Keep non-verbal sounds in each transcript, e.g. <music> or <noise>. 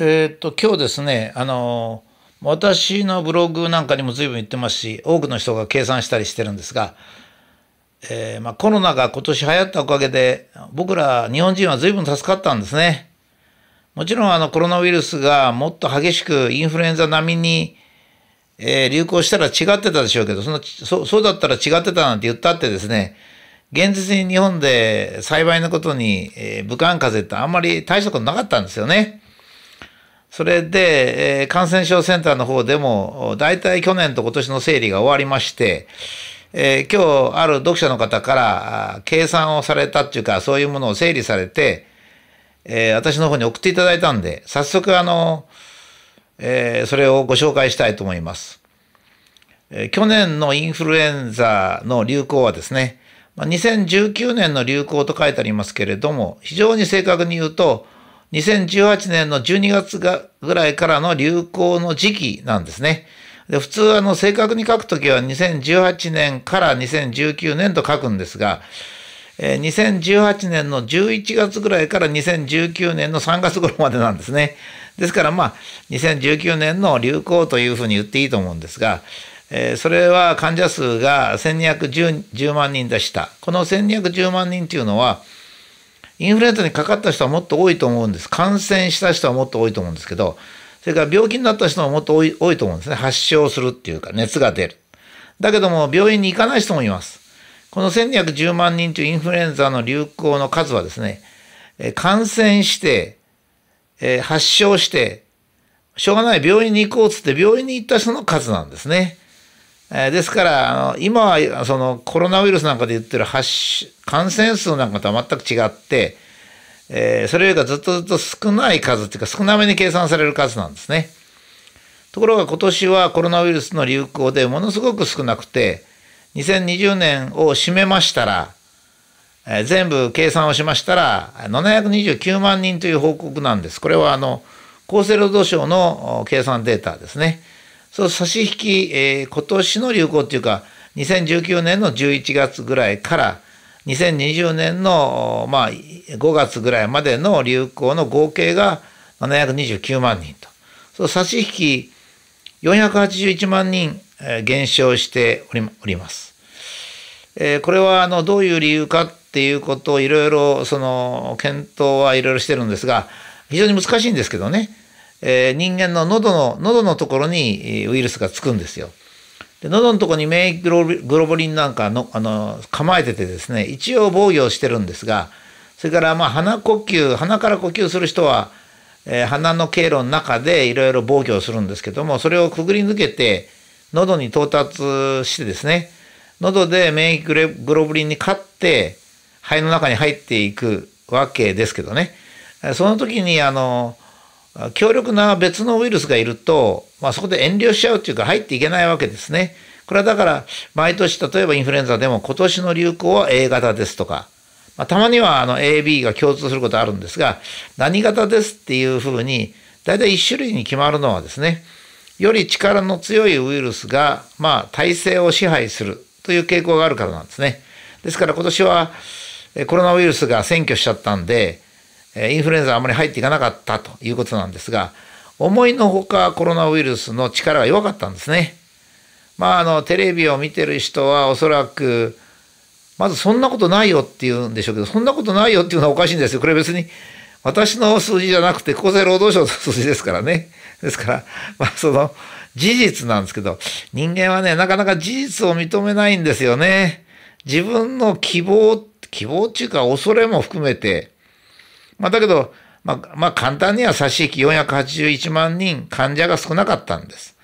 えー、っと今日ですねあの私のブログなんかにも随分言ってますし多くの人が計算したりしてるんですが、えー、まあ、コロナが今年流行ったおかげで僕ら日本人は随分助かったんですね。もちろんあのコロナウイルスがもっと激しくインフルエンザ並みに、えー、流行したら違ってたでしょうけどそのそそうだったら違ってたなんて言ったってですね現実に日本で幸いなことに、えー、武漢風邪ってあんまり大したことなかったんですよね。それで、え、感染症センターの方でも、大体去年と今年の整理が終わりまして、えー、今日ある読者の方から計算をされたっていうか、そういうものを整理されて、えー、私の方に送っていただいたんで、早速あの、えー、それをご紹介したいと思います。え、去年のインフルエンザの流行はですね、2019年の流行と書いてありますけれども、非常に正確に言うと、2018年の12月がぐらいからの流行の時期なんですね。で普通あの正確に書くときは2018年から2019年と書くんですが、えー、2018年の11月ぐらいから2019年の3月頃までなんですね。ですからまあ2019年の流行というふうに言っていいと思うんですが、え、それは患者数が1210万人でした。この1210万人というのはインフルエンザにかかった人はもっと多いと思うんです。感染した人はもっと多いと思うんですけど、それから病気になった人ももっと多い多いと思うんですね。発症するっていうか、熱が出る。だけども、病院に行かない人もいます。この1210万人というインフルエンザの流行の数はですね、感染して、発症して、しょうがない病院に行こうっつって病院に行った人の数なんですね。え、ですからあの今はそのコロナウイルスなんかで言ってる発感染数なんかとは全く違って、えー、それよりかずっとずっと少ない数っていうか少なめに計算される数なんですね。ところが今年はコロナウイルスの流行でものすごく少なくて2020年を締めましたら、えー、全部計算をしましたら729万人という報告なんです。これはあの厚生労働省の計算データですね。そう差し引き、えー、今年の流行っていうか、2019年の11月ぐらいから2020年の、まあ、5月ぐらいまでの流行の合計が729万人と。そう差し引き481万人、えー、減少しております。えー、これはあのどういう理由かっていうことをいろいろその検討はいろいろしてるんですが非常に難しいんですけどねえー、人間の喉の、喉のところにウイルスがつくんですよ。で喉のところに免疫グロボリンなんかのあの構えててですね、一応防御をしてるんですが、それからまあ鼻呼吸、鼻から呼吸する人は、えー、鼻の経路の中でいろいろ防御をするんですけども、それをくぐり抜けて喉に到達してですね、喉で免疫グロブリンに勝って肺の中に入っていくわけですけどね、その時にあの、強力な別のウイルスがいると、まあ、そこで遠慮しちゃうっていうか入っていけないわけですね。これはだから毎年例えばインフルエンザでも今年の流行は A 型ですとか、まあ、たまにはあの AB が共通することあるんですが何型ですっていうふうに大体1種類に決まるのはですねより力の強いウイルスがまあ体制を支配するという傾向があるからなんですね。ですから今年はコロナウイルスが占拠しちゃったんでインフルエンザあまり入っていかなかったということなんですが、思いのほかコロナウイルスの力が弱かったんですね。まあ、あの、テレビを見てる人はおそらく、まずそんなことないよって言うんでしょうけど、そんなことないよっていうのはおかしいんですよ。これ別に私の数字じゃなくて厚生労働省の数字ですからね。ですから、まあその事実なんですけど、人間はね、なかなか事実を認めないんですよね。自分の希望、希望っていうか恐れも含めて、まあ、だけど、まあ、まあ、簡単には差し引き481万人患者が少なかったんです。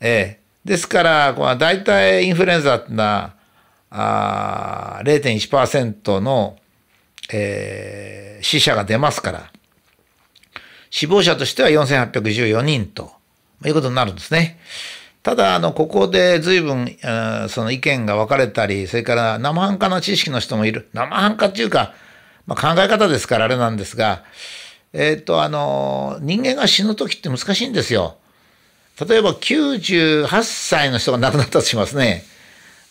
ええですから、この大体インフルエンザってのは、あ0.1%の、えー、死者が出ますから、死亡者としては4814人ということになるんですね。ただ、あの、ここで随分、その意見が分かれたり、それから生半可な知識の人もいる。生半可っていうか、まあ、考え方ですからあれなんですが、えっ、ー、と、あの、人間が死ぬ時って難しいんですよ。例えば98歳の人が亡くなったとしますね。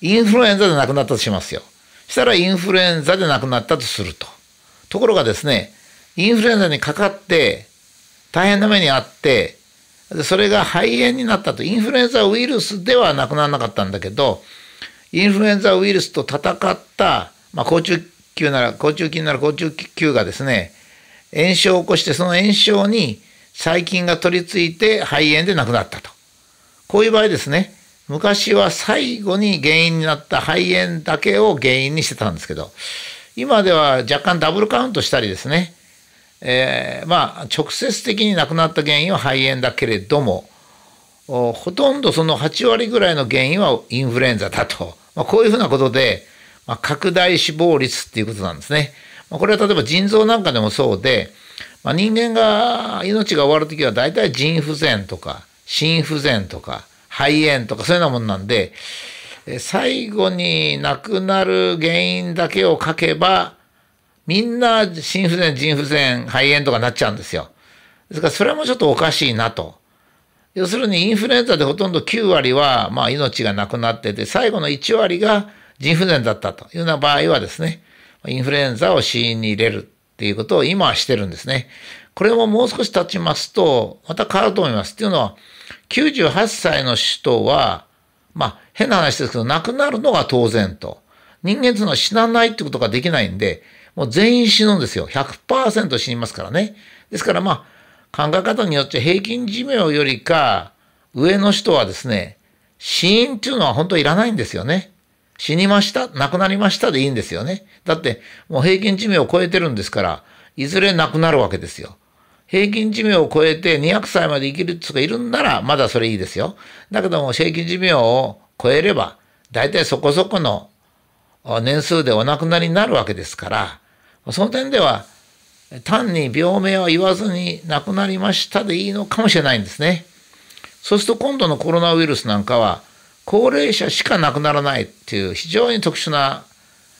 インフルエンザで亡くなったとしますよ。したらインフルエンザで亡くなったとすると。ところがですね、インフルエンザにかかって大変な目にあってそれが肺炎になったとインフルエンザウイルスではなくならなかったんだけどインフルエンザウイルスと戦った、まあ、甲虫球なら甲虫菌なら甲虫球がですね炎症を起こしてその炎症に細菌が取り付いて肺炎で亡くなったと。こういう場合ですね昔は最後に原因になった肺炎だけを原因にしてたんですけど今では若干ダブルカウントしたりですねえー、まあ直接的に亡くなった原因は肺炎だけれどもほとんどその8割ぐらいの原因はインフルエンザだと、まあ、こういうふうなことで、まあ、拡大死亡率っていうことなんですね。まあ、これは例えば腎臓なんかでもそうで、まあ、人間が命が終わる時は大体腎不全とか心不全とか肺炎とかそういうようなもんなんで最後に亡くなる原因だけを書けばみんな心不全、腎不全、肺炎とかなっちゃうんですよ。ですからそれもちょっとおかしいなと。要するにインフルエンザでほとんど9割はまあ命がなくなってて、最後の1割が腎不全だったというような場合はですね、インフルエンザを死因に入れるっていうことを今はしてるんですね。これももう少し経ちますと、また変わると思います。っていうのは、98歳の人は、まあ変な話ですけど、亡くなるのが当然と。人間というのは死なないってことができないんで、もう全員死ぬんですよ。100%死にますからね。ですからまあ、考え方によって平均寿命よりか、上の人はですね、死因っていうのは本当いらないんですよね。死にました、亡くなりましたでいいんですよね。だってもう平均寿命を超えてるんですから、いずれ亡くなるわけですよ。平均寿命を超えて200歳まで生きる人がいるんなら、まだそれいいですよ。だけども平均寿命を超えれば、大体そこそこの年数でお亡くなりになるわけですから、その点では単に病名は言わずに亡くなりましたでいいのかもしれないんですね。そうすると今度のコロナウイルスなんかは高齢者しか亡くならないっていう非常に特殊な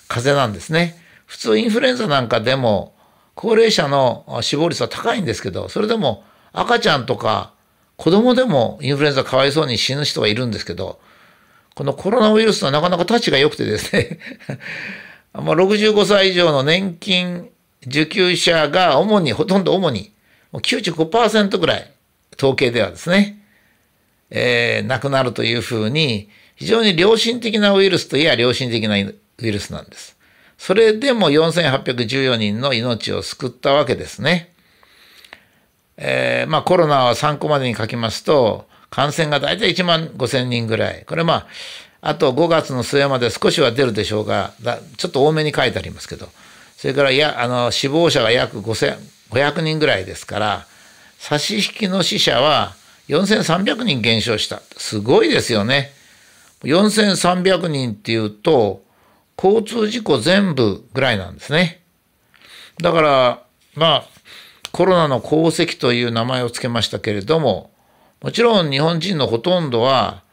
風邪なんですね。普通インフルエンザなんかでも高齢者の死亡率は高いんですけど、それでも赤ちゃんとか子供でもインフルエンザかわいそうに死ぬ人がいるんですけど、このコロナウイルスはなかなか立ちが良くてですね <laughs> まあ、65歳以上の年金受給者が主に、ほとんど主に、95%ぐらい、統計ではですね、えー、亡くなるというふうに、非常に良心的なウイルスといえば良心的なウイルスなんです。それでも4814人の命を救ったわけですね。えー、まあコロナは参考までに書きますと、感染が大体1万5000人ぐらい。これまあ、あと5月の末まで少しは出るでしょうが、ちょっと多めに書いてありますけど、それからやあの死亡者が約500人ぐらいですから、差し引きの死者は4300人減少した。すごいですよね。4300人っていうと、交通事故全部ぐらいなんですね。だから、まあ、コロナの功績という名前を付けましたけれども、もちろん日本人のほとんどは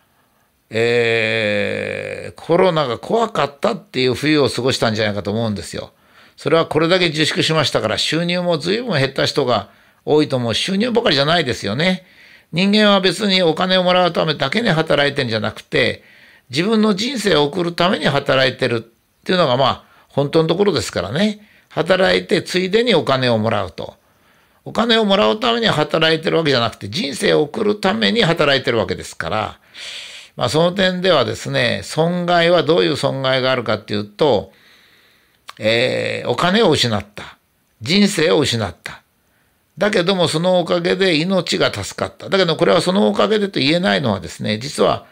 えー、コロナが怖かったっていう冬を過ごしたんじゃないかと思うんですよ。それはこれだけ自粛しましたから収入も随分減った人が多いと思う。収入ばかりじゃないですよね。人間は別にお金をもらうためだけに働いてんじゃなくて、自分の人生を送るために働いてるっていうのがまあ本当のところですからね。働いてついでにお金をもらうと。お金をもらうために働いてるわけじゃなくて人生を送るために働いてるわけですから、まあ、その点ではですね、損害はどういう損害があるかっていうと、えー、お金を失った。人生を失った。だけどもそのおかげで命が助かった。だけどこれはそのおかげでと言えないのはですね、実は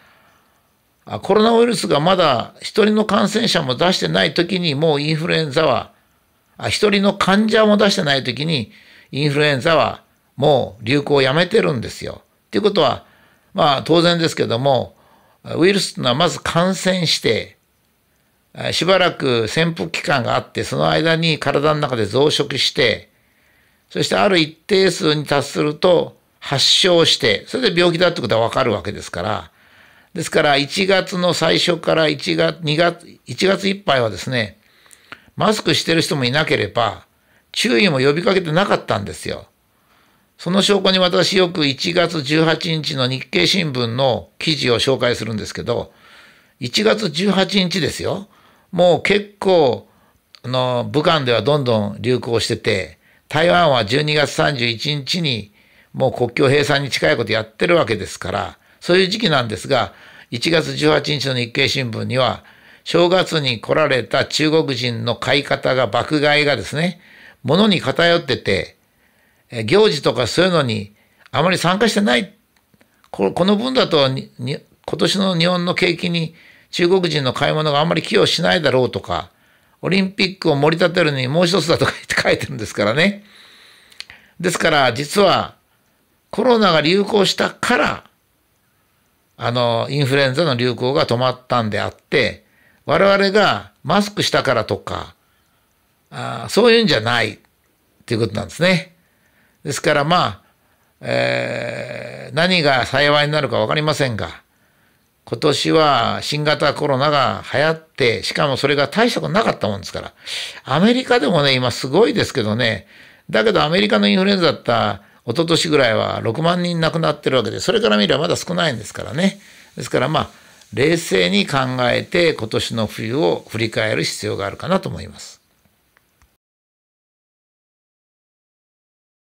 コロナウイルスがまだ一人の感染者も出してない時にもうインフルエンザは、一人の患者も出してない時にインフルエンザはもう流行をやめてるんですよ。ということは、まあ当然ですけども、ウイルスというのはまず感染して、しばらく潜伏期間があって、その間に体の中で増殖して、そしてある一定数に達すると発症して、それで病気だってことはわかるわけですから、ですから1月の最初から1月、2月、1月いっぱいはですね、マスクしてる人もいなければ、注意も呼びかけてなかったんですよ。その証拠に私よく1月18日の日経新聞の記事を紹介するんですけど、1月18日ですよ。もう結構、あの、武漢ではどんどん流行してて、台湾は12月31日にもう国境閉鎖に近いことやってるわけですから、そういう時期なんですが、1月18日の日経新聞には、正月に来られた中国人の買い方が爆買いがですね、物に偏ってて、行事とかそういうのにあまり参加してない。この分だと今年の日本の景気に中国人の買い物があまり寄与しないだろうとか、オリンピックを盛り立てるにもう一つだとか言って書いてるんですからね。ですから実はコロナが流行したから、あの、インフルエンザの流行が止まったんであって、我々がマスクしたからとか、あそういうんじゃないっていうことなんですね。ですからまあ、えー、何が幸いになるか分かりませんが、今年は新型コロナが流行って、しかもそれが大したことなかったもんですから、アメリカでもね、今すごいですけどね、だけどアメリカのインフルエンザだった一昨年ぐらいは6万人亡くなってるわけで、それから見ればまだ少ないんですからね。ですからまあ、冷静に考えて今年の冬を振り返る必要があるかなと思います。